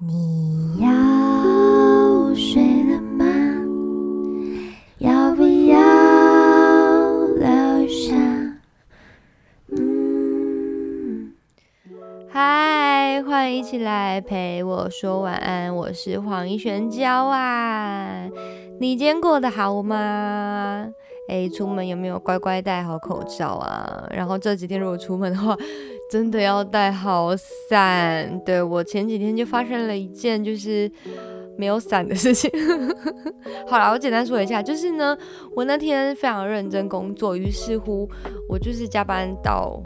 你要睡了吗？要不要留下？嗯，嗨，欢迎一起来陪我说晚安，我是黄一璇娇啊。你今天过得好吗？哎，出门有没有乖乖戴好口罩啊？然后这几天如果出门的话，真的要带好伞。对我前几天就发生了一件就是没有伞的事情。好了，我简单说一下，就是呢，我那天非常认真工作，于是乎我就是加班到。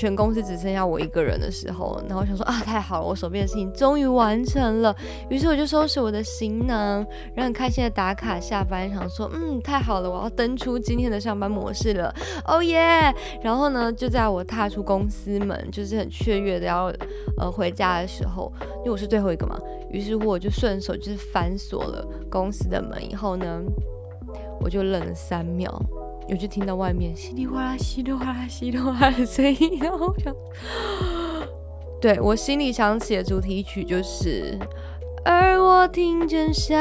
全公司只剩下我一个人的时候，然后我想说啊，太好了，我手边的事情终于完成了。于是我就收拾我的行囊，然后很开心的打卡下班，想说嗯，太好了，我要登出今天的上班模式了，哦耶！然后呢，就在我踏出公司门，就是很雀跃的要呃回家的时候，因为我是最后一个嘛，于是乎我就顺手就是反锁了公司的门，以后呢，我就愣了三秒。我就听到外面稀里哗啦、稀里哗啦、稀里哗啦的声音，然后想，对我心里想起的主题曲就是《而我听见下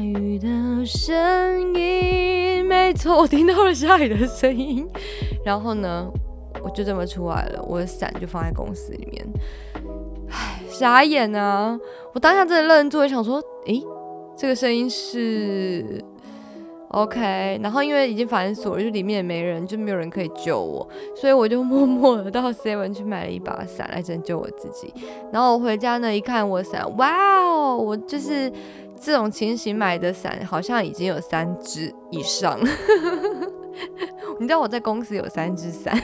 雨的声音》，没错，我听到了下雨的声音。然后呢，我就这么出来了，我的伞就放在公司里面，唉，傻眼啊！我当下真的愣住，想说，诶，这个声音是。OK，然后因为已经反锁了，就里面也没人，就没有人可以救我，所以我就默默的到 Seven 去买了一把伞来拯救我自己。然后我回家呢，一看我伞，哇哦，我就是这种情形买的伞，好像已经有三只以上。你知道我在公司有三只伞，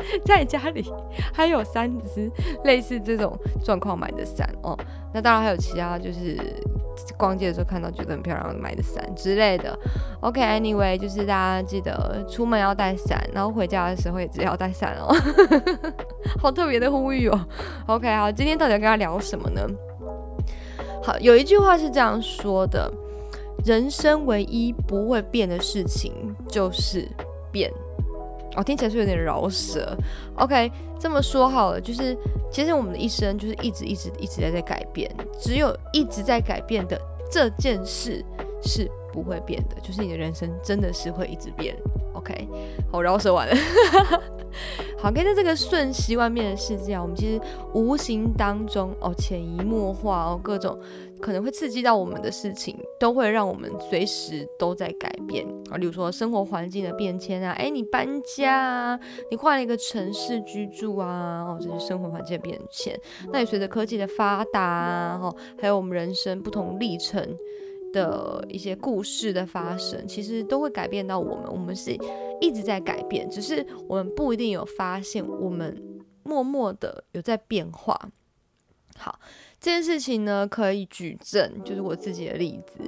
在家里还有三只类似这种状况买的伞哦。那当然还有其他就是。逛街的时候看到觉得很漂亮买的伞之类的，OK，Anyway，就是大家记得出门要带伞，然后回家的时候也只要带伞哦，好特别的呼吁哦。OK，好，今天到底要跟他聊什么呢？好，有一句话是这样说的：人生唯一不会变的事情就是变。哦，听起来是有点饶舌。OK，这么说好了，就是其实我们的一生就是一直一直一直在在改变，只有一直在改变的这件事是不会变的，就是你的人生真的是会一直变。OK，好，饶舌完了。好，跟在这个瞬息万变的世界啊，我们其实无形当中哦，潜移默化哦，各种。可能会刺激到我们的事情，都会让我们随时都在改变啊。例如说生活环境的变迁啊，哎，你搬家啊，你换了一个城市居住啊，哦，这是生活环境的变迁。那也随着科技的发达啊，哈，还有我们人生不同历程的一些故事的发生，其实都会改变到我们。我们是一直在改变，只是我们不一定有发现，我们默默的有在变化。好。这件事情呢，可以举证，就是我自己的例子。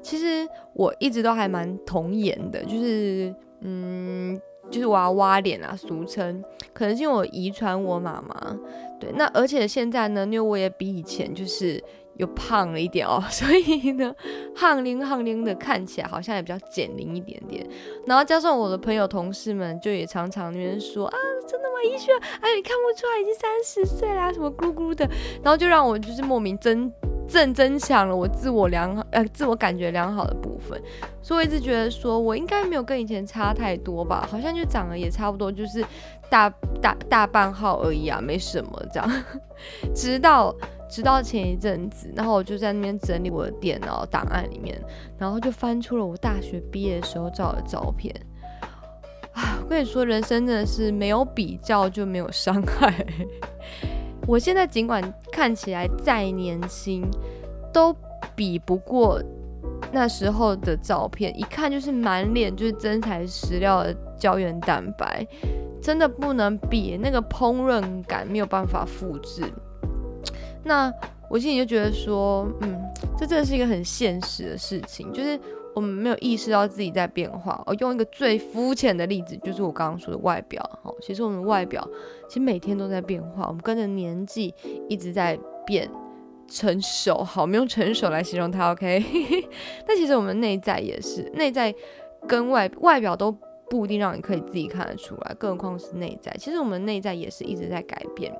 其实我一直都还蛮童颜的，就是嗯，就是娃娃脸啊，俗称。可能是因为我遗传我妈妈，对。那而且现在呢，因为我也比以前就是又胖了一点哦，所以呢，胖灵胖灵的，看起来好像也比较减龄一点点。然后加上我的朋友同事们，就也常常那边说啊。真的吗？医学，哎，你看不出来已经三十岁啦，什么咕咕的，然后就让我就是莫名增正增强了我自我良好呃自我感觉良好的部分，所以我一直觉得说我应该没有跟以前差太多吧，好像就长得也差不多，就是大大大半号而已啊，没什么这样。直到直到前一阵子，然后我就在那边整理我的电脑档案里面，然后就翻出了我大学毕业的时候照的照片。啊，我跟你说，人生真的是没有比较就没有伤害。我现在尽管看起来再年轻，都比不过那时候的照片，一看就是满脸就是真材实料的胶原蛋白，真的不能比，那个烹饪感没有办法复制。那我心里就觉得说，嗯，这真的是一个很现实的事情，就是。我们没有意识到自己在变化。我用一个最肤浅的例子，就是我刚刚说的外表。哈，其实我们外表其实每天都在变化，我们跟着年纪一直在变成熟。好，我们用成熟来形容它。OK，但其实我们内在也是，内在跟外外表都不一定让你可以自己看得出来，更何况是内在。其实我们内在也是一直在改变。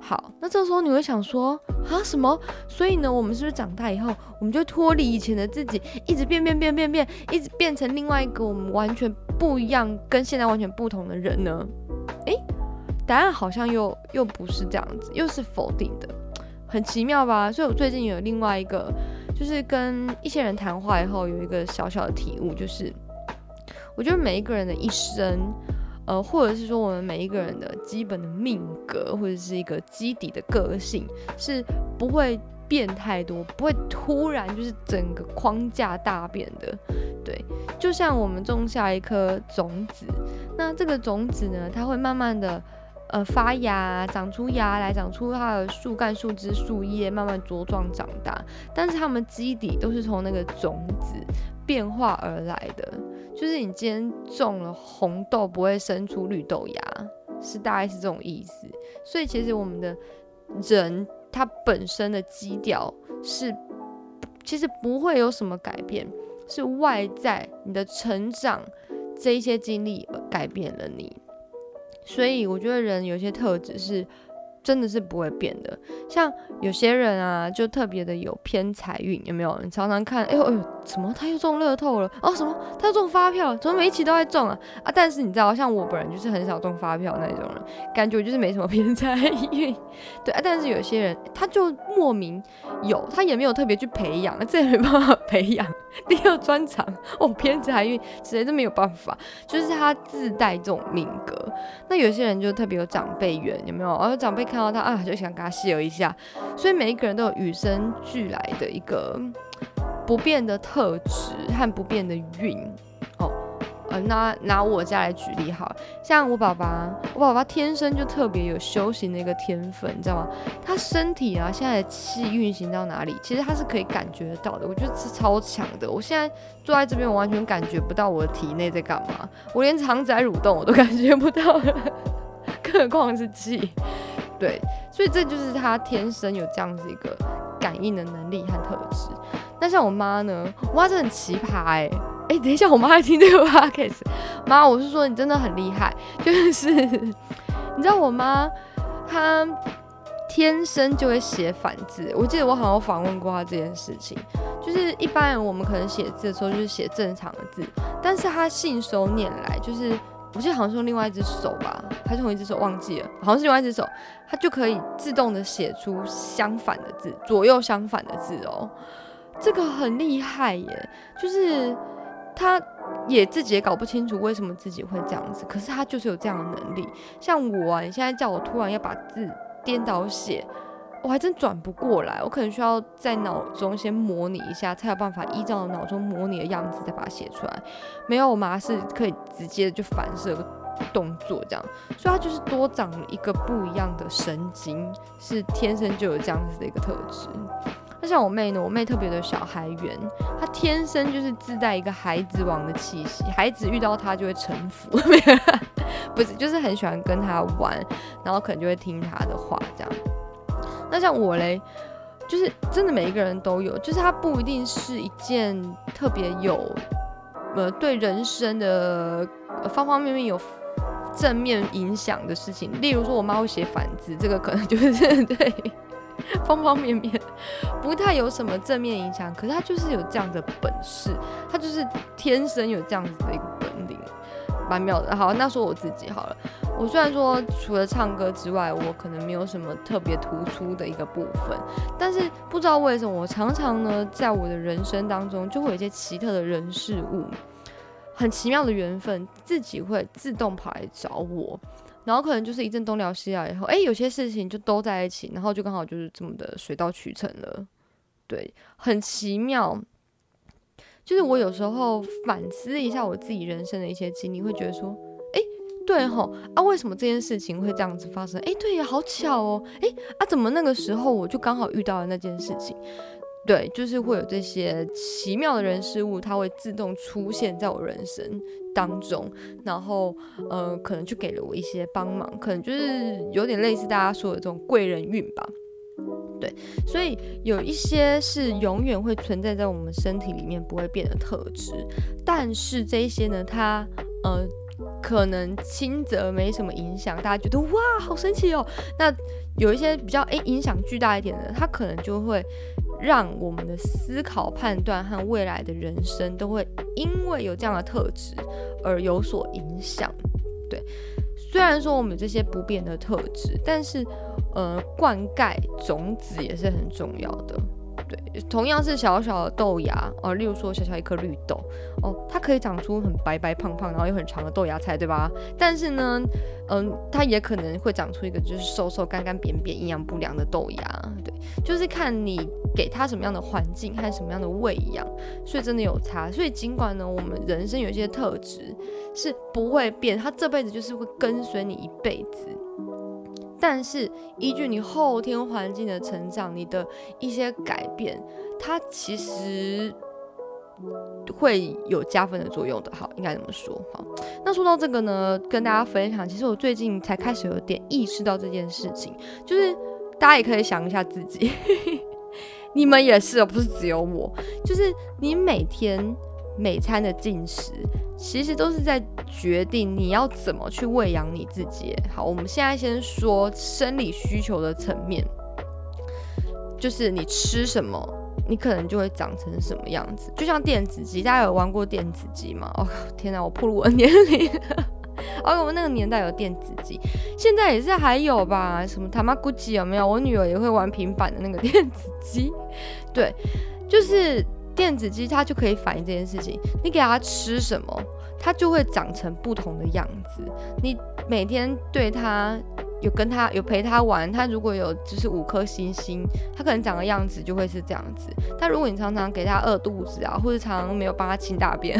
好，那这时候你会想说啊什么？所以呢，我们是不是长大以后，我们就脱离以前的自己，一直变变变变变，一直变成另外一个我们完全不一样、跟现在完全不同的人呢？诶，答案好像又又不是这样子，又是否定的，很奇妙吧？所以我最近有另外一个，就是跟一些人谈话以后，有一个小小的体悟，就是我觉得每一个人的一生。呃，或者是说我们每一个人的基本的命格，或者是一个基底的个性，是不会变太多，不会突然就是整个框架大变的。对，就像我们种下一颗种子，那这个种子呢，它会慢慢的呃发芽，长出芽来，长出它的树干、树枝、树叶，慢慢茁壮长大。但是它们基底都是从那个种子变化而来的。就是你今天种了红豆，不会生出绿豆芽，是大概是这种意思。所以其实我们的人他本身的基调是，其实不会有什么改变，是外在你的成长这一些经历改变了你。所以我觉得人有些特质是。真的是不会变的，像有些人啊，就特别的有偏财运，有没有？你常常看，哎呦哎呦，怎么他又中乐透了？哦，什么他又中发票？怎么每一期都在中啊？啊！但是你知道，像我本人就是很少中发票那种人，感觉就是没什么偏财运。对啊，但是有些人他就莫名有，他也没有特别去培养，这也没办法培养。第二专长哦，偏财运，谁都没有办法，就是他自带这种命格。那有些人就特别有长辈缘，有没有？而长辈看。到他啊，就想跟他秀一下，所以每一个人都有与生俱来的一个不变的特质和不变的运。呃，拿拿我家来举例，好像我爸爸，我爸爸天生就特别有修行的一个天分，你知道吗？他身体啊，现在的气运行到哪里，其实他是可以感觉到的。我觉得是超强的。我现在坐在这边，我完全感觉不到我的体内在干嘛，我连肠子在蠕动我都 感觉不到了，更何况是气。对，所以这就是他天生有这样子一个感应的能力和特质。那像我妈呢？我妈真的很奇葩哎哎，等一下，我妈在听这个 podcast。妈，我是说你真的很厉害，就是 你知道我妈她天生就会写反字。我记得我好像访问过她这件事情，就是一般人我们可能写字的时候就是写正常的字，但是她信手拈来就是。我记得好像是用另外一只手吧，还是同一只手忘记了，好像是另外一只手，她就可以自动的写出相反的字，左右相反的字哦，这个很厉害耶，就是他也自己也搞不清楚为什么自己会这样子，可是他就是有这样的能力。像我啊，你现在叫我突然要把字颠倒写。我还真转不过来，我可能需要在脑中先模拟一下，才有办法依照脑中模拟的样子再把它写出来。没有，我妈是可以直接就反射个动作这样，所以他就是多长了一个不一样的神经，是天生就有这样子的一个特质。那像我妹呢，我妹特别的小孩缘，她天生就是自带一个孩子王的气息，孩子遇到她就会臣服，不是，就是很喜欢跟她玩，然后可能就会听她的话这样。那像我嘞，就是真的每一个人都有，就是它不一定是一件特别有，呃，对人生的方方面面有正面影响的事情。例如说，我妈会写反字，这个可能就是 对 方方面面不太有什么正面影响，可是他就是有这样的本事，他就是天生有这样子的一个本领。蛮妙的，好，那说我自己好了。我虽然说除了唱歌之外，我可能没有什么特别突出的一个部分，但是不知道为什么，我常常呢，在我的人生当中，就会有一些奇特的人事物，很奇妙的缘分，自己会自动跑来找我，然后可能就是一阵东聊西聊以后，哎，有些事情就都在一起，然后就刚好就是这么的水到渠成了，对，很奇妙。就是我有时候反思一下我自己人生的一些经历，会觉得说，哎，对吼啊，为什么这件事情会这样子发生？哎，对呀，好巧哦，哎啊，怎么那个时候我就刚好遇到了那件事情？对，就是会有这些奇妙的人事物，它会自动出现在我人生当中，然后呃，可能就给了我一些帮忙，可能就是有点类似大家说的这种贵人运吧。对，所以有一些是永远会存在在我们身体里面不会变的特质，但是这一些呢，它呃可能轻则没什么影响，大家觉得哇好神奇哦。那有一些比较诶影响巨大一点的，它可能就会让我们的思考、判断和未来的人生都会因为有这样的特质而有所影响。对，虽然说我们这些不变的特质，但是呃，灌溉种子也是很重要的。对，同样是小小的豆芽哦，例如说小小一颗绿豆哦，它可以长出很白白胖胖，然后又很长的豆芽菜，对吧？但是呢，嗯，它也可能会长出一个就是瘦瘦干干扁扁、营养不良的豆芽。对，就是看你给它什么样的环境和什么样的喂养，所以真的有差。所以尽管呢，我们人生有一些特质是不会变，它这辈子就是会跟随你一辈子。但是依据你后天环境的成长，你的一些改变，它其实会有加分的作用的。好，应该怎么说？好，那说到这个呢，跟大家分享，其实我最近才开始有点意识到这件事情，就是大家也可以想一下自己，你们也是，不是只有我，就是你每天。每餐的进食，其实都是在决定你要怎么去喂养你自己。好，我们现在先说生理需求的层面，就是你吃什么，你可能就会长成什么样子。就像电子鸡，大家有玩过电子鸡吗？哦，天哪，我暴露我的年龄。哦，我们那个年代有电子鸡，现在也是还有吧？什么他妈估计有没有？我女儿也会玩平板的那个电子鸡。对，就是。电子鸡它就可以反映这件事情，你给它吃什么，它就会长成不同的样子。你每天对它有跟它有陪它玩，它如果有就是五颗星星，它可能长的样子就会是这样子。但如果你常常给它饿肚子啊，或者常常没有帮它清大便，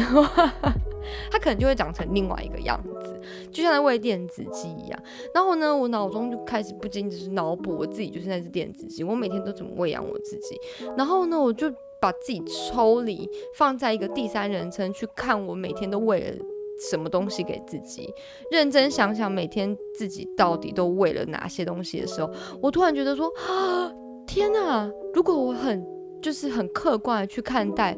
它可能就会长成另外一个样子，就像在喂电子鸡一样。然后呢，我脑中就开始不禁只是脑补我自己就是那只电子鸡，我每天都怎么喂养我自己。然后呢，我就。把自己抽离，放在一个第三人称去看，我每天都喂了什么东西给自己，认真想想每天自己到底都喂了哪些东西的时候，我突然觉得说啊，天哪！如果我很就是很客观的去看待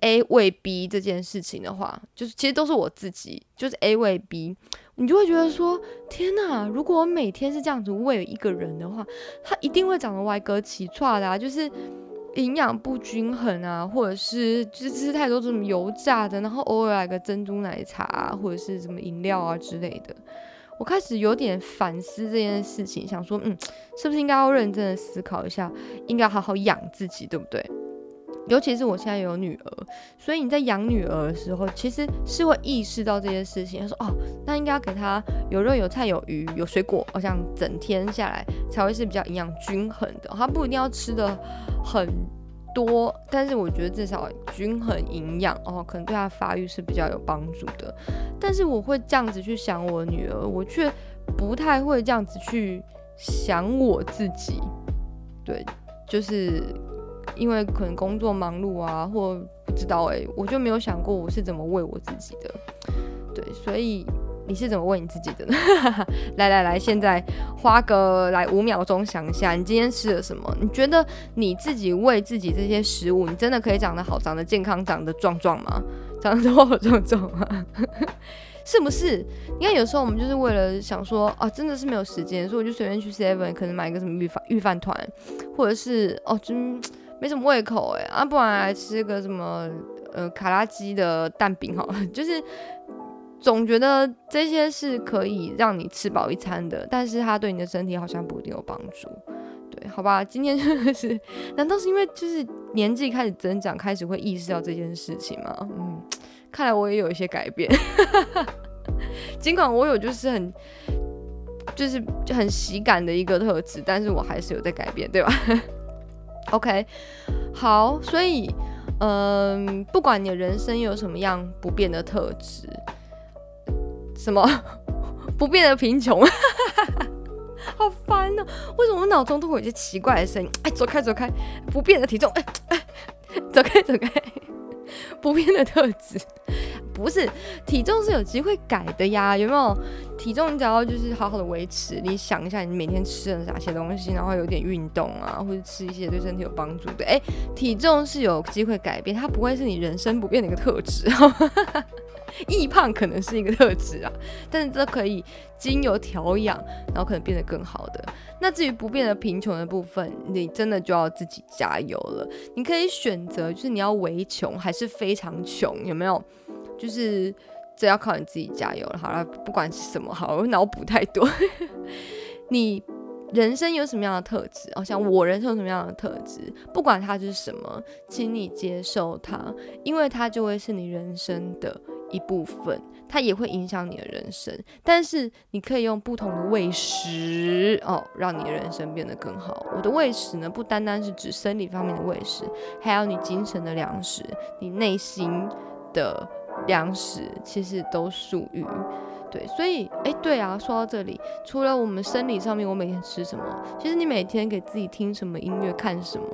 A 喂 B 这件事情的话，就是其实都是我自己，就是 A 喂 B，你就会觉得说，天哪！如果我每天是这样子喂一个人的话，他一定会长得歪哥奇串的啊，就是。营养不均衡啊，或者是就吃太多这种油炸的，然后偶尔来个珍珠奶茶啊或者是什么饮料啊之类的，我开始有点反思这件事情，想说，嗯，是不是应该要认真的思考一下，应该好好养自己，对不对？尤其是我现在有女儿，所以你在养女儿的时候，其实是会意识到这件事情。他说，哦，那应该要给她有肉、有菜、有鱼、有水果，好像整天下来才会是比较营养均衡的。她不一定要吃的很多，但是我觉得至少均衡营养哦，可能对她发育是比较有帮助的。但是我会这样子去想我女儿，我却不太会这样子去想我自己。对，就是。因为可能工作忙碌啊，或不知道哎，我就没有想过我是怎么喂我自己的。对，所以你是怎么喂你自己的呢？来来来，现在花个来五秒钟想一下，你今天吃了什么？你觉得你自己喂自己这些食物，你真的可以长得好、长得健康、长得壮壮吗？长得多壮壮吗？是不是？你看有时候我们就是为了想说，哦，真的是没有时间，所以我就随便去 Seven 可能买一个什么预饭预饭团，或者是哦，真。没什么胃口哎，啊，不然来吃个什么呃卡拉鸡的蛋饼好了，就是总觉得这些是可以让你吃饱一餐的，但是它对你的身体好像不一定有帮助。对，好吧，今天真的是，难道是因为就是年纪开始增长，开始会意识到这件事情吗？嗯，看来我也有一些改变，尽管我有就是很就是很喜感的一个特质，但是我还是有在改变，对吧？OK，好，所以，嗯，不管你的人生有什么样不变的特质，什么 不变的贫穷，好烦哦！为什么我脑中都会有一些奇怪的声音？哎，走开，走开！不变的体重，哎哎，走开，走开！不变的特质。不是体重是有机会改的呀，有没有？体重你只要就是好好的维持，你想一下你每天吃了哪些东西，然后有点运动啊，或者吃一些对身体有帮助的，哎，体重是有机会改变，它不会是你人生不变的一个特质。易胖可能是一个特质啊，但是这可以经由调养，然后可能变得更好的。那至于不变的贫穷的部分，你真的就要自己加油了。你可以选择，就是你要为穷还是非常穷，有没有？就是这要靠你自己加油了。好了，不管是什么，好，我脑补太多。你。人生有什么样的特质？哦，像我人生有什么样的特质？不管它是什么，请你接受它，因为它就会是你人生的一部分，它也会影响你的人生。但是你可以用不同的喂食哦，让你的人生变得更好。我的喂食呢，不单单是指生理方面的喂食，还有你精神的粮食，你内心的粮食，其实都属于。对，所以，哎，对啊，说到这里，除了我们生理上面，我每天吃什么，其实你每天给自己听什么音乐，看什么，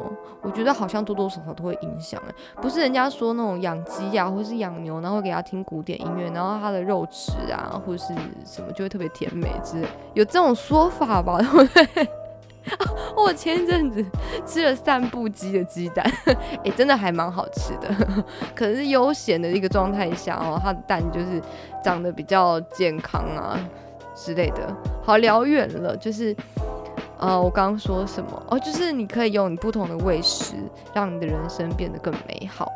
我觉得好像多多少少都会影响。哎，不是人家说那种养鸡呀，或是养牛，然后给他听古典音乐，然后他的肉质啊，或是什么，就会特别甜美之类，有这种说法吧？对不对？我前一阵子吃了散步鸡的鸡蛋，哎，真的还蛮好吃的。可能是悠闲的一个状态下哦，它的蛋就是长得比较健康啊之类的。好，聊远了，就是呃，我刚刚说什么？哦，就是你可以用你不同的喂食，让你的人生变得更美好。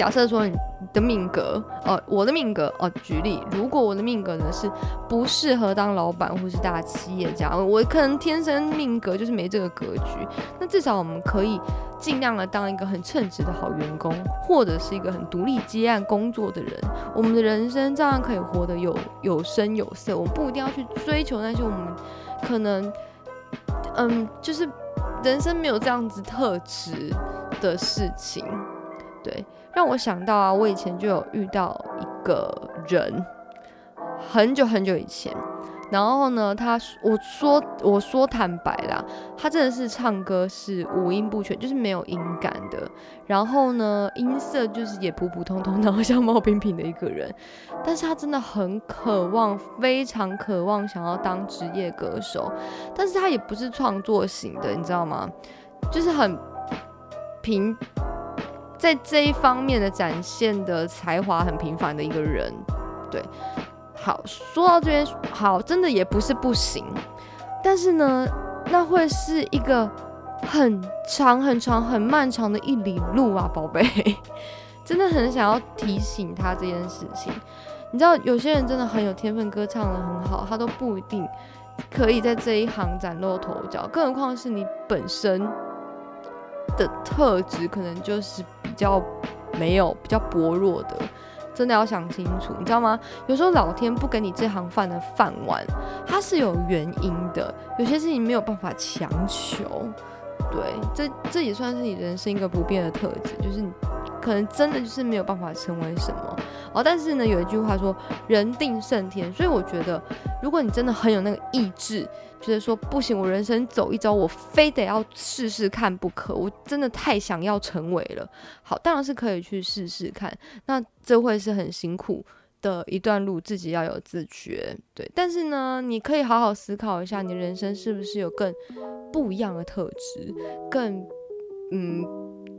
假设说你的命格，哦，我的命格，哦，举例，如果我的命格呢是不适合当老板或是大企业家，我可能天生命格就是没这个格局，那至少我们可以尽量的当一个很称职的好员工，或者是一个很独立接案工作的人，我们的人生照样可以活得有有声有色。我们不一定要去追求那些我们可能，嗯，就是人生没有这样子特质的事情，对。让我想到啊，我以前就有遇到一个人，很久很久以前，然后呢，他我说我说坦白啦，他真的是唱歌是五音不全，就是没有音感的，然后呢，音色就是也普普通通，然后像毛平平的一个人，但是他真的很渴望，非常渴望想要当职业歌手，但是他也不是创作型的，你知道吗？就是很平。在这一方面的展现的才华很平凡的一个人，对，好说到这边，好，真的也不是不行，但是呢，那会是一个很长、很长、很漫长的一里路啊，宝贝，真的很想要提醒他这件事情。你知道，有些人真的很有天分，歌唱的很好，他都不一定可以在这一行崭露头角，更何况是你本身。的特质可能就是较没有比较薄弱的，真的要想清楚，你知道吗？有时候老天不给你这行饭的饭碗，它是有原因的。有些事情没有办法强求，对，这这也算是你人生一个不变的特质，就是你。可能真的就是没有办法成为什么哦，但是呢，有一句话说“人定胜天”，所以我觉得，如果你真的很有那个意志，觉得说不行，我人生走一遭，我非得要试试看不可，我真的太想要成为了。好，当然是可以去试试看，那这会是很辛苦的一段路，自己要有自觉。对，但是呢，你可以好好思考一下，你人生是不是有更不一样的特质，更嗯，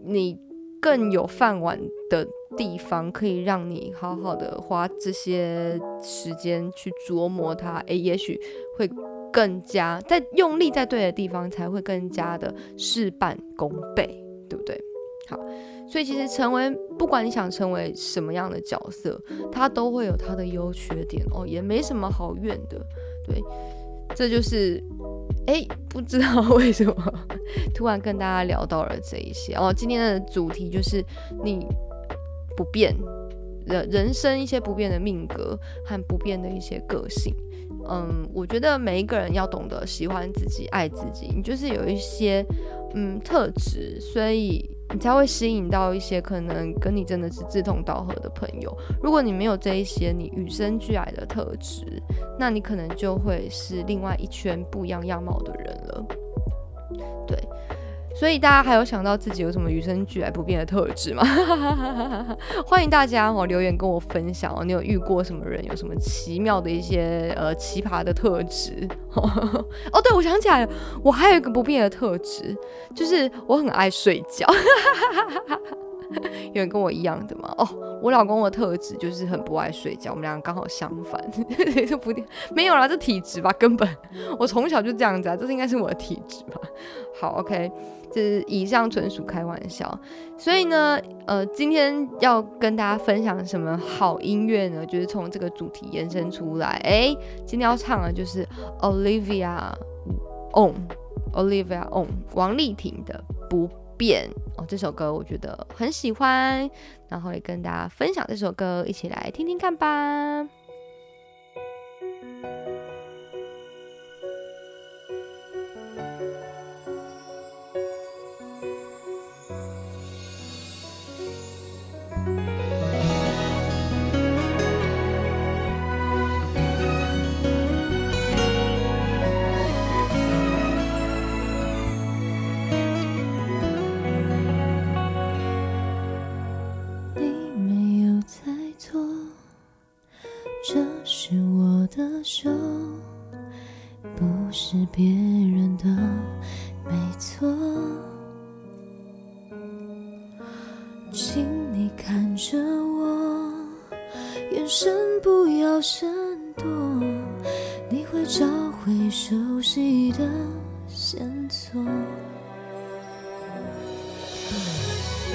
你。更有饭碗的地方，可以让你好好的花这些时间去琢磨它。诶，也许会更加在用力在对的地方，才会更加的事半功倍，对不对？好，所以其实成为不管你想成为什么样的角色，它都会有它的优缺点哦，也没什么好怨的。对，这就是。哎，不知道为什么突然跟大家聊到了这一些哦。今天的主题就是你不变人人生一些不变的命格和不变的一些个性。嗯，我觉得每一个人要懂得喜欢自己、爱自己，你就是有一些嗯特质，所以你才会吸引到一些可能跟你真的是志同道合的朋友。如果你没有这一些你与生俱来的特质，那你可能就会是另外一圈不一样样貌的人了。对。所以大家还有想到自己有什么与生俱来不变的特质吗？欢迎大家哦留言跟我分享哦，你有遇过什么人，有什么奇妙的一些呃奇葩的特质？哦，对，我想起来了，我还有一个不变的特质，就是我很爱睡觉。有人跟我一样的吗？哦，我老公的特质就是很不爱睡觉，我们两个刚好相反，就不没有啦，这体质吧，根本我从小就这样子啊，这是应该是我的体质吧。好，OK，这是以上纯属开玩笑。所以呢，呃，今天要跟大家分享什么好音乐呢？就是从这个主题延伸出来。哎，今天要唱的就是 Olivia On，Olivia On，王丽婷的不。变哦，这首歌我觉得很喜欢，然后也跟大家分享这首歌，一起来听听看吧。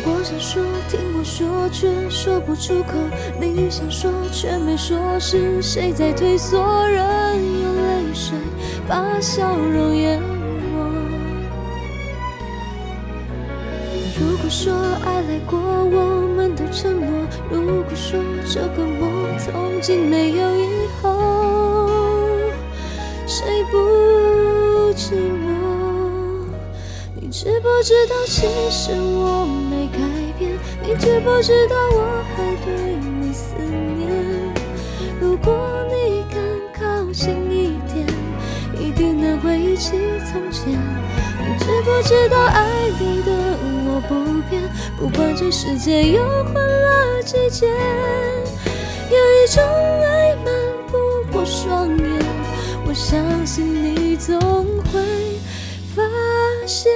我想说，听我说，却说不出口，你想说却没说，是谁在推缩？任由泪水把笑容淹没。如果说爱来过，我们都沉默；如果说这个梦从今没有以后，谁不寂寞？知不知道，其实我没改变？你知不知道我还？对你思念，如果你敢靠近一点，一定能回忆起从前。你知不知道爱你的我不变，不管这世界有换了季节，有一种爱瞒不过双眼，我相信你总会发现。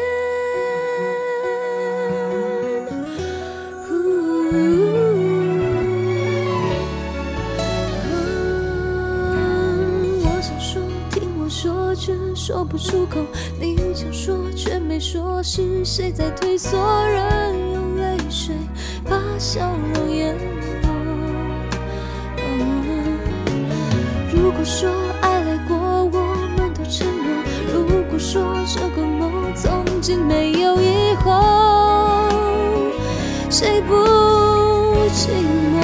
口，你想说却没说，是谁在退缩？人用泪水把笑容淹没。如果说爱来过，我们都沉默；如果说这个梦从今没有以后，谁不寂寞？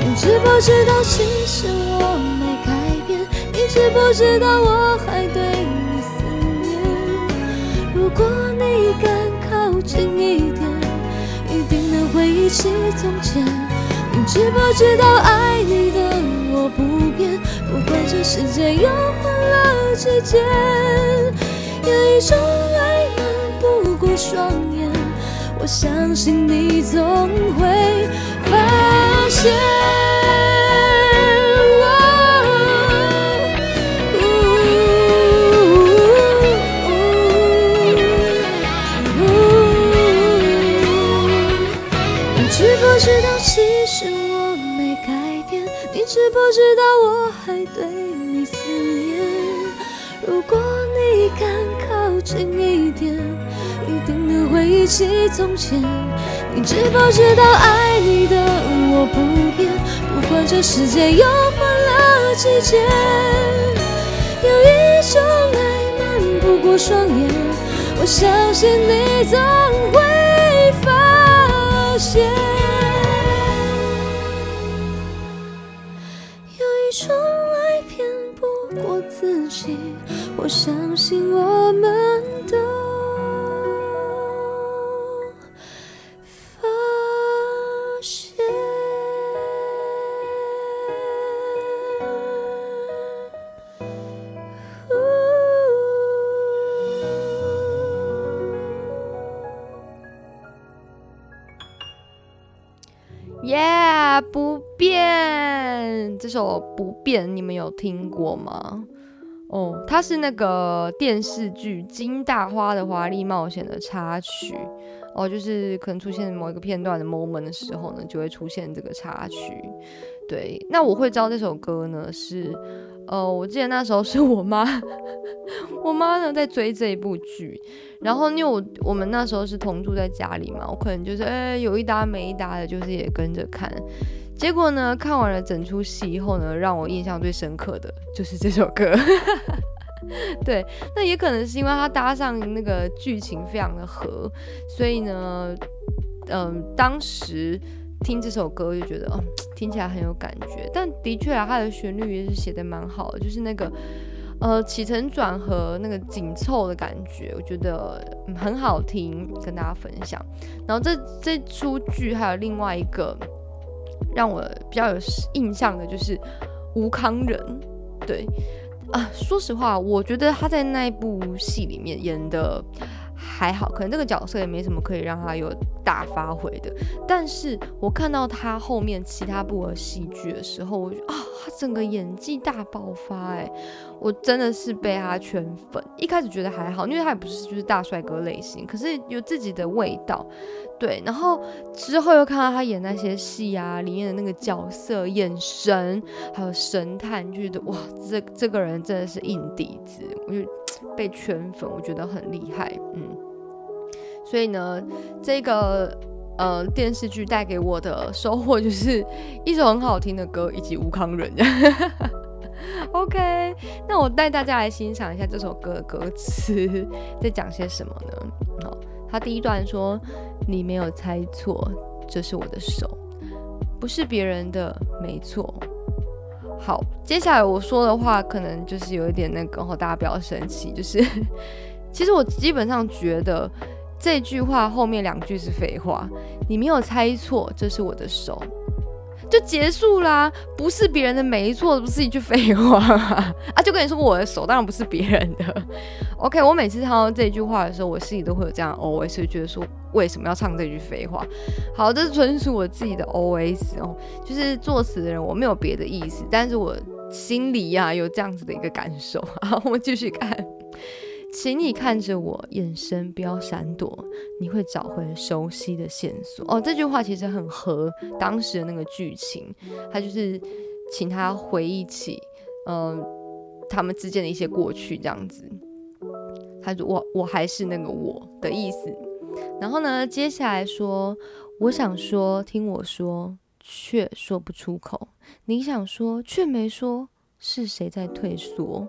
你知不知道，其实我没改变？你。知不知道我还对回忆起从前。你知不知道爱你的我不变，不管这世界又换了季节，有一种爱瞒不过双眼，我相信你总会发现。起从前。你知不知道爱你的我不变，不管这世界有换了季节，有一种爱瞒不过双眼，我相信你总会发现。有一种爱骗不过自己我相信我们都首《不变》，你们有听过吗？哦，它是那个电视剧《金大花的华丽冒险》的插曲。哦，就是可能出现某一个片段的 moment 的时候呢，就会出现这个插曲。对，那我会知道这首歌呢，是呃，我记得那时候是我妈，我妈呢在追这一部剧，然后因为我我们那时候是同住在家里嘛，我可能就是哎有一搭没一搭的，就是也跟着看。结果呢，看完了整出戏以后呢，让我印象最深刻的 就是这首歌。对，那也可能是因为它搭上那个剧情非常的合，所以呢，嗯，当时听这首歌就觉得，嗯，听起来很有感觉。但的确啊，它的旋律也是写的蛮好的，就是那个呃起承转合那个紧凑的感觉，我觉得很好听，跟大家分享。然后这这出剧还有另外一个。让我比较有印象的就是吴康仁，对啊，说实话，我觉得他在那一部戏里面演的还好，可能这个角色也没什么可以让他有大发挥的。但是我看到他后面其他部的戏剧的时候，我觉得啊，他整个演技大爆发，哎，我真的是被他圈粉。一开始觉得还好，因为他也不是就是大帅哥类型，可是有自己的味道。对，然后之后又看到他演那些戏啊，里面的那个角色眼神还有神探，就觉得哇，这这个人真的是硬底子，我就被圈粉，我觉得很厉害，嗯。所以呢，这个呃电视剧带给我的收获 就是一首很好听的歌以及吴康仁。OK，那我带大家来欣赏一下这首歌的歌词在讲些什么呢？好。他第一段说：“你没有猜错，这是我的手，不是别人的，没错。”好，接下来我说的话可能就是有一点那个，大家不要生气。就是，其实我基本上觉得这句话后面两句是废话。你没有猜错，这是我的手。就结束啦，不是别人的没错，不是一句废话啊！就跟你说我的手当然不是别人的。OK，我每次唱到这句话的时候，我心里都会有这样 OS，觉得说为什么要唱这句废话？好，这是纯属我自己的 OS 哦，就是作词的人我没有别的意思，但是我心里呀有这样子的一个感受。好，我们继续看。请你看着我，眼神不要闪躲，你会找回熟悉的线索。哦，这句话其实很合当时的那个剧情，他就是请他回忆起，嗯，他们之间的一些过去，这样子。他说我我还是那个我的意思。然后呢，接下来说，我想说，听我说，却说不出口。你想说，却没说，是谁在退缩？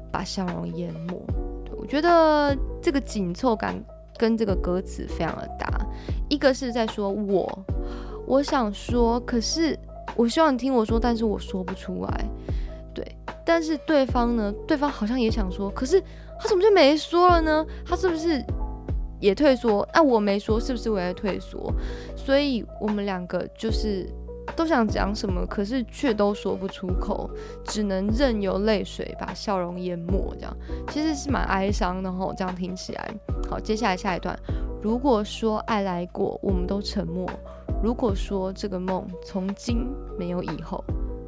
把笑容淹没，我觉得这个紧凑感跟这个歌词非常的搭。一个是在说我，我想说，可是我希望你听我说，但是我说不出来。对，但是对方呢？对方好像也想说，可是他怎么就没说了呢？他是不是也退缩？那我没说，是不是我也退缩？所以我们两个就是。都想讲什么，可是却都说不出口，只能任由泪水把笑容淹没。这样其实是蛮哀伤的吼。这样听起来，好，接下来下一段。如果说爱来过，我们都沉默；如果说这个梦从今没有以后，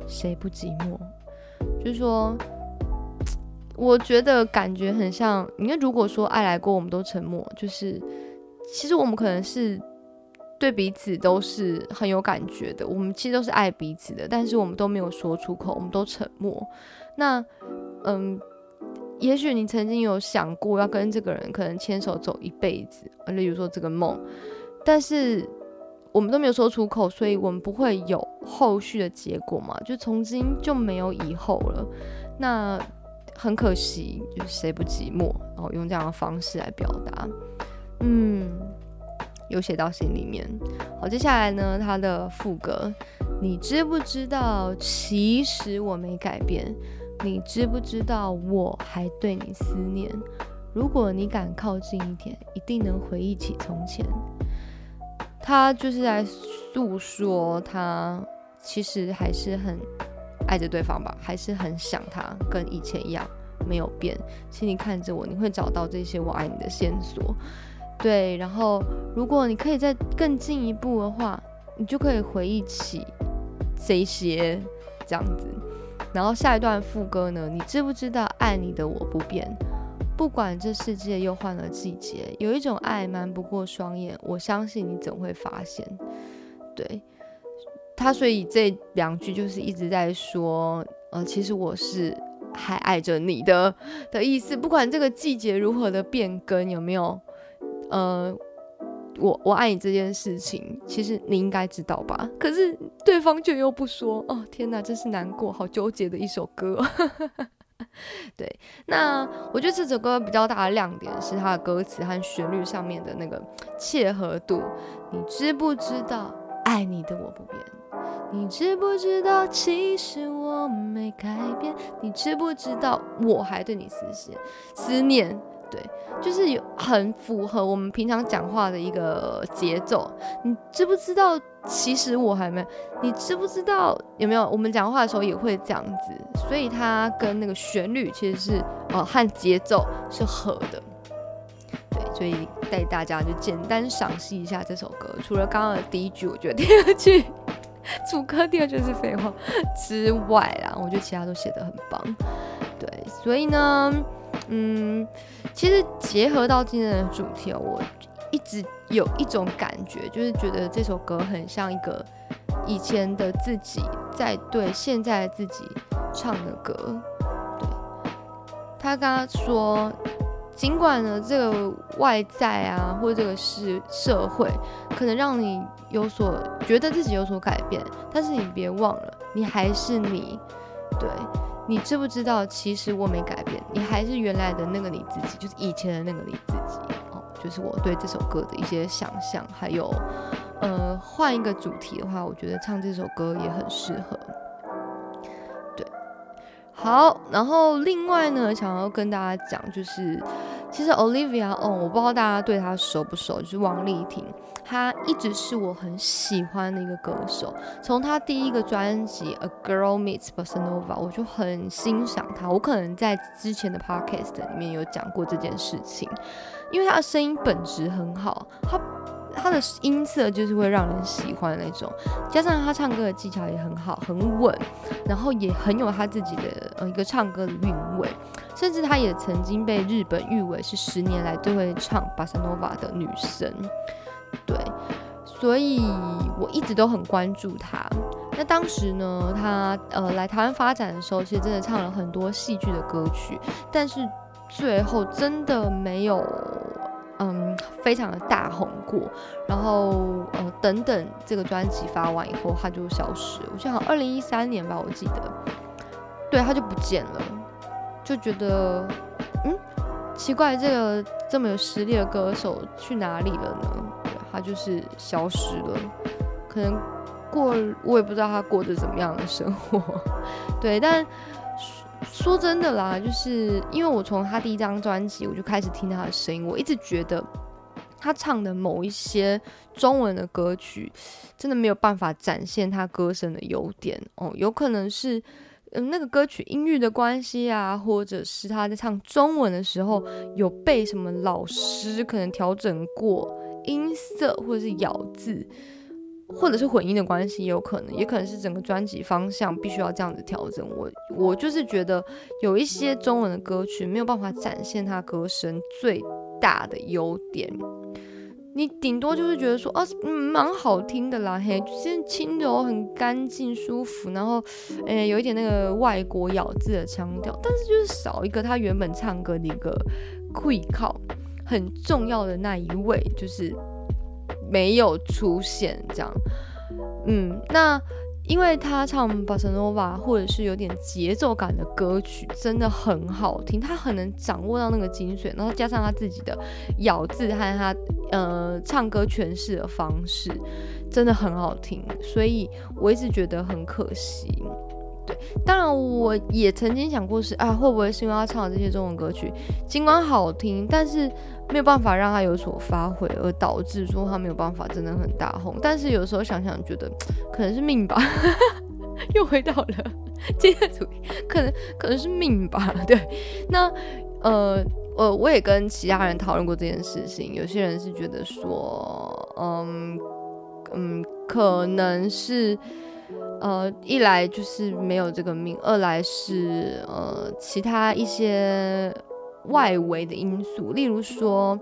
谁不寂寞？就是说，我觉得感觉很像。你看，如果说爱来过，我们都沉默，就是其实我们可能是。对彼此都是很有感觉的，我们其实都是爱彼此的，但是我们都没有说出口，我们都沉默。那，嗯，也许你曾经有想过要跟这个人可能牵手走一辈子，例如说这个梦，但是我们都没有说出口，所以我们不会有后续的结果嘛？就从今就没有以后了。那很可惜，就是谁不寂寞？然后用这样的方式来表达，嗯。有写到心里面。好，接下来呢，他的副歌，你知不知道？其实我没改变，你知不知道我还对你思念？如果你敢靠近一点，一定能回忆起从前。他就是在诉说，他其实还是很爱着对方吧，还是很想他，跟以前一样没有变。请你看着我，你会找到这些我爱你的线索。对，然后如果你可以再更进一步的话，你就可以回忆起这些这样子。然后下一段副歌呢？你知不知道爱你的我不变？不管这世界又换了季节，有一种爱瞒不过双眼。我相信你总会发现。对他，所以这两句就是一直在说，呃，其实我是还爱着你的的意思。不管这个季节如何的变更，有没有？呃，我我爱你这件事情，其实你应该知道吧？可是对方却又不说。哦，天哪，真是难过，好纠结的一首歌。对，那我觉得这首歌比较大的亮点是它的歌词和旋律上面的那个切合度。你知不知道爱你的我不变？你知不知道其实我没改变？你知不知道我还对你思念？思念，对，就是有很符合我们平常讲话的一个节奏。你知不知道？其实我还没有，你知不知道有没有？我们讲话的时候也会这样子，所以它跟那个旋律其实是呃和节奏是合的。对，所以带大家就简单赏析一下这首歌。除了刚刚的第一句，我觉得第二句主歌第二句是废话之外啊，我觉得其他都写得很棒。对，所以呢，嗯，其实结合到今天的主题哦，我。一直有一种感觉，就是觉得这首歌很像一个以前的自己在对现在的自己唱的歌。对，他刚刚说，尽管呢这个外在啊，或者这个是社会，可能让你有所觉得自己有所改变，但是你别忘了，你还是你。对，你知不知道，其实我没改变，你还是原来的那个你自己，就是以前的那个你自己哦。就是我对这首歌的一些想象，还有，呃，换一个主题的话，我觉得唱这首歌也很适合。对，好，然后另外呢，想要跟大家讲，就是其实 Olivia On，我不知道大家对她熟不熟，就是王丽婷，她一直是我很喜欢的一个歌手。从她第一个专辑《A Girl Meets Bossa Nova》，我就很欣赏她。我可能在之前的 Podcast 里面有讲过这件事情。因为她的声音本质很好，她他的音色就是会让人喜欢的那种，加上他唱歌的技巧也很好，很稳，然后也很有他自己的呃一个唱歌的韵味，甚至他也曾经被日本誉为是十年来最会唱巴塞诺瓦的女神，对，所以我一直都很关注他。那当时呢，他呃来台湾发展的时候，其实真的唱了很多戏剧的歌曲，但是。最后真的没有，嗯，非常的大红过。然后，呃，等等，这个专辑发完以后，他就消失。我记得好像二零一三年吧，我记得，对他就不见了，就觉得，嗯，奇怪，这个这么有实力的歌手去哪里了呢？他就是消失了，可能过，我也不知道他过着怎么样的生活。对，但。说真的啦，就是因为我从他第一张专辑我就开始听他的声音，我一直觉得他唱的某一些中文的歌曲，真的没有办法展现他歌声的优点哦。有可能是嗯那个歌曲音域的关系啊，或者是他在唱中文的时候有被什么老师可能调整过音色或者是咬字。或者是混音的关系也，有可能，也可能是整个专辑方向必须要这样子调整。我我就是觉得有一些中文的歌曲没有办法展现他歌声最大的优点，你顶多就是觉得说，哦，蛮好听的啦，嘿，就是轻柔、很干净、舒服，然后，诶，有一点那个外国咬字的腔调，但是就是少一个他原本唱歌的一个会靠很重要的那一位，就是。没有出现这样，嗯，那因为他唱巴塞诺瓦或者是有点节奏感的歌曲，真的很好听，他很能掌握到那个精髓，然后加上他自己的咬字和他呃唱歌诠释的方式，真的很好听，所以我一直觉得很可惜，对，当然我也曾经想过是啊，会不会是因为他唱的这些中文歌曲，尽管好听，但是没有办法让他有所发挥，而导致说他没有办法真的很大红。但是有时候想想，觉得可能是命吧，又回到了 今天主题，可能可能是命吧。对，那呃。呃，我也跟其他人讨论过这件事情。有些人是觉得说，嗯嗯，可能是呃，一来就是没有这个命，二来是呃，其他一些外围的因素，例如说，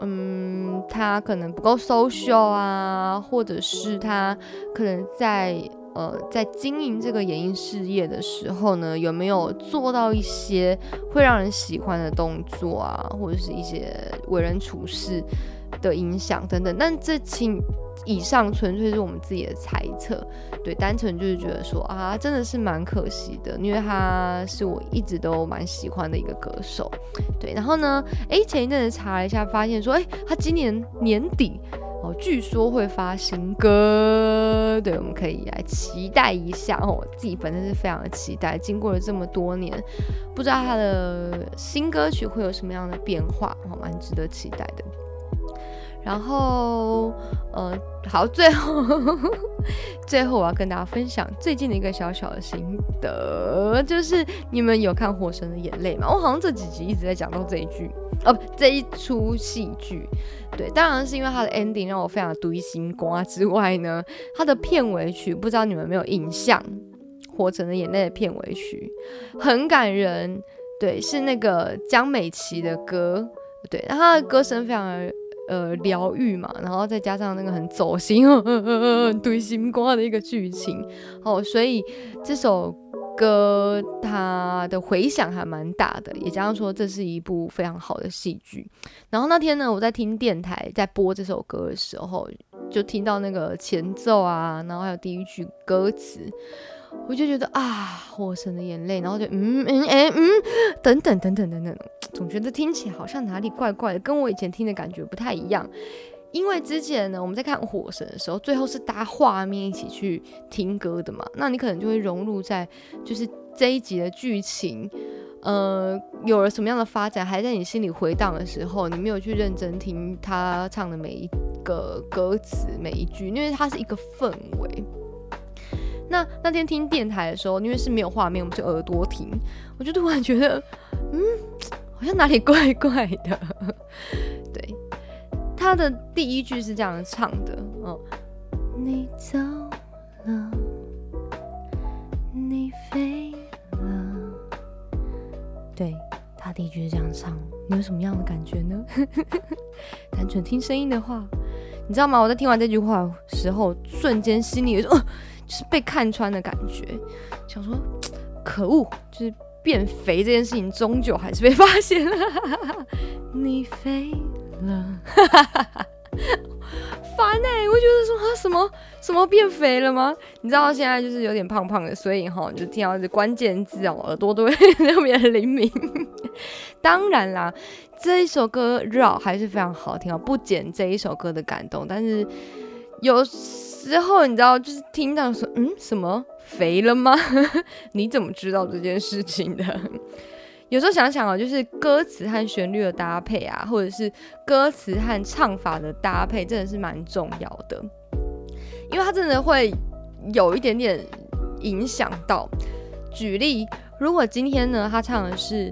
嗯，他可能不够 social 啊，或者是他可能在。呃，在经营这个演艺事业的时候呢，有没有做到一些会让人喜欢的动作啊，或者是一些为人处事的影响等等？但这请以上纯粹是我们自己的猜测，对，单纯就是觉得说啊，真的是蛮可惜的，因为他是我一直都蛮喜欢的一个歌手，对。然后呢，诶，前一阵子查了一下，发现说，诶，他今年年底哦。据说会发新歌，对，我们可以来期待一下哦。我自己本身是非常的期待，经过了这么多年，不知道他的新歌曲会有什么样的变化，哦，蛮值得期待的。然后，呃，好，最后，最后我要跟大家分享最近的一个小小的心得，就是你们有看《火神的眼泪》吗？我好像这几集一直在讲到这一句，哦，这一出戏剧，对，当然是因为它的 ending 让我非常堆心瓜之外呢，它的片尾曲不知道你们没有印象，《火神的眼泪》的片尾曲很感人，对，是那个江美琪的歌，对，然后他的歌声非常的。呃，疗愈嘛，然后再加上那个很走心、很堆心瓜的一个剧情哦，所以这首歌它的回响还蛮大的，也加上说这是一部非常好的戏剧。然后那天呢，我在听电台在播这首歌的时候，就听到那个前奏啊，然后还有第一句歌词。我就觉得啊，火神的眼泪，然后就嗯嗯哎嗯等等等等等等，总觉得听起来好像哪里怪怪的，跟我以前听的感觉不太一样。因为之前呢，我们在看火神的时候，最后是搭画面一起去听歌的嘛，那你可能就会融入在就是这一集的剧情，呃，有了什么样的发展，还在你心里回荡的时候，你没有去认真听他唱的每一个歌词每一句，因为它是一个氛围。那那天听电台的时候，因为是没有画面，我们就耳朵听，我就突然觉得，嗯，好像哪里怪怪的。对，他的第一句是这样唱的，哦，你走了，你飞了。对他第一句是这样唱，你有什么样的感觉呢？单纯听声音的话，你知道吗？我在听完这句话时候，瞬间心里有。是被看穿的感觉，想说可恶，就是变肥这件事情终究还是被 发现了。你肥了，烦哎！我觉得说啊什么什么变肥了吗？你知道现在就是有点胖胖的，所以哈，就听到这关键字哦，耳朵都会 特别灵敏。当然啦，这一首歌绕还是非常好听啊，不减这一首歌的感动，但是有。之后你知道，就是听到说，嗯，什么肥了吗？你怎么知道这件事情的？有时候想想啊，就是歌词和旋律的搭配啊，或者是歌词和唱法的搭配，真的是蛮重要的，因为它真的会有一点点影响到。举例，如果今天呢，他唱的是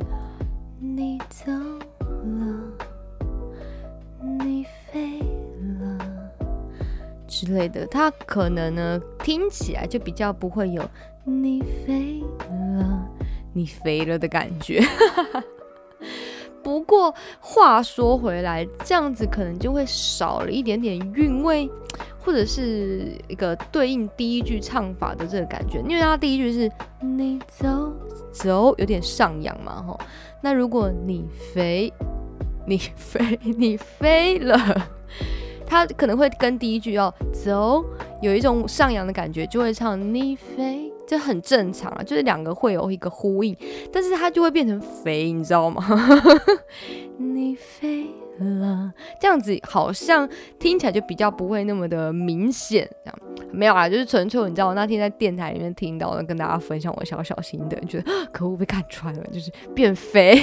你走之类的，它可能呢听起来就比较不会有你飞了，你飞了的感觉。不过话说回来，这样子可能就会少了一点点韵味，或者是一个对应第一句唱法的这个感觉，因为它第一句是你走走，有点上扬嘛，吼。那如果你飞，你飞，你飞了。他可能会跟第一句要走有一种上扬的感觉，就会唱你飞，这很正常啊，就是两个会有一个呼应，但是它就会变成肥，你知道吗？你飞了，这样子好像听起来就比较不会那么的明显。这样没有啊，就是纯粹你知道，我那天在电台里面听到，跟大家分享我小小心得，觉得可恶被看穿了，就是变肥。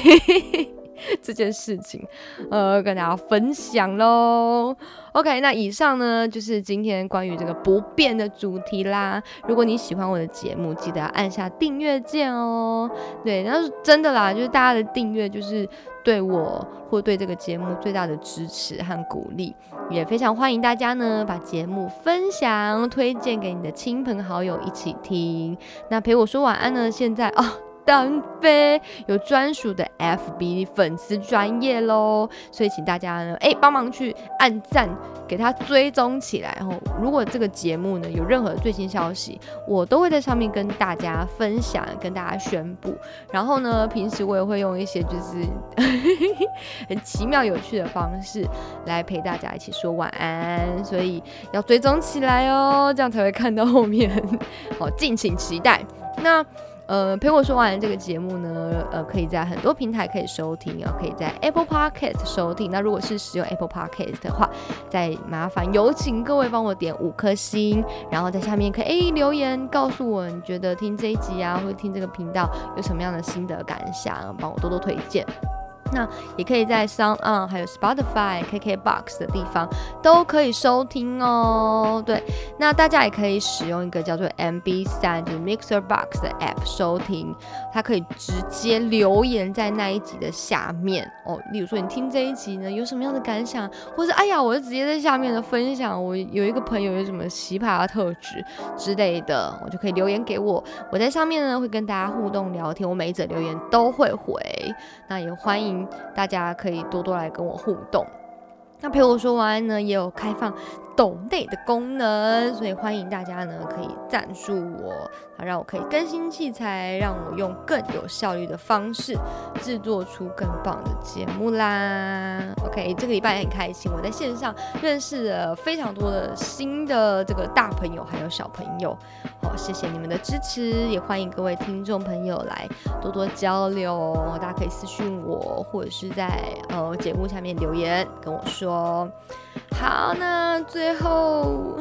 这件事情，呃，跟大家分享喽。OK，那以上呢就是今天关于这个不变的主题啦。如果你喜欢我的节目，记得要按下订阅键哦。对，那是真的啦，就是大家的订阅就是对我或对这个节目最大的支持和鼓励，也非常欢迎大家呢把节目分享推荐给你的亲朋好友一起听。那陪我说晚安呢，现在哦。单飞有专属的 FB 粉丝专业喽，所以请大家呢，哎，帮忙去按赞，给他追踪起来。然后，如果这个节目呢有任何最新消息，我都会在上面跟大家分享，跟大家宣布。然后呢，平时我也会用一些就是 很奇妙有趣的方式来陪大家一起说晚安，所以要追踪起来哦，这样才会看到后面。好，敬请期待。那。呃，陪我说完这个节目呢，呃，可以在很多平台可以收听啊，可以在 Apple Podcast 收听。那如果是使用 Apple Podcast 的话，再麻烦有请各位帮我点五颗星，然后在下面可以留言告诉我你觉得听这一集啊，或者听这个频道有什么样的心得感想，帮我多多推荐。那也可以在 Sound On、还有 Spotify、KK Box 的地方都可以收听哦。对，那大家也可以使用一个叫做 MB 三，就 Mixer Box 的 App 收听，它可以直接留言在那一集的下面哦。例如说，你听这一集呢，有什么样的感想，或者哎呀，我就直接在下面的分享，我有一个朋友有什么奇葩特质之类的，我就可以留言给我，我在上面呢会跟大家互动聊天，我每一则留言都会回。那也欢迎。大家可以多多来跟我互动。那陪我说完呢，也有开放抖内的功能，所以欢迎大家呢可以赞助我，好让我可以更新器材，让我用更有效率的方式制作出更棒的节目啦。OK，这个礼拜也很开心，我在线上认识了非常多的新的这个大朋友还有小朋友。好，谢谢你们的支持，也欢迎各位听众朋友来多多交流。大家可以私信我，或者是在呃节目下面留言跟我说。哦好，那最后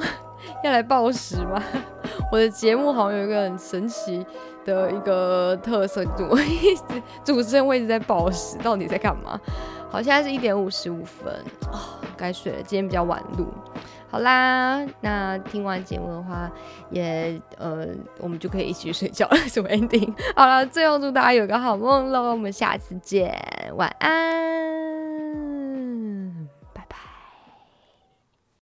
要来报时吗？我的节目好像有一个很神奇的一个特色，主 主持人我一直在报时，到底在干嘛？好，现在是一点五十五分啊，该睡了。今天比较晚录。好啦，那听完节目的话，也呃，我们就可以一起睡觉了，什么 ending？好了，最后祝大家有个好梦喽，我们下次见，晚安。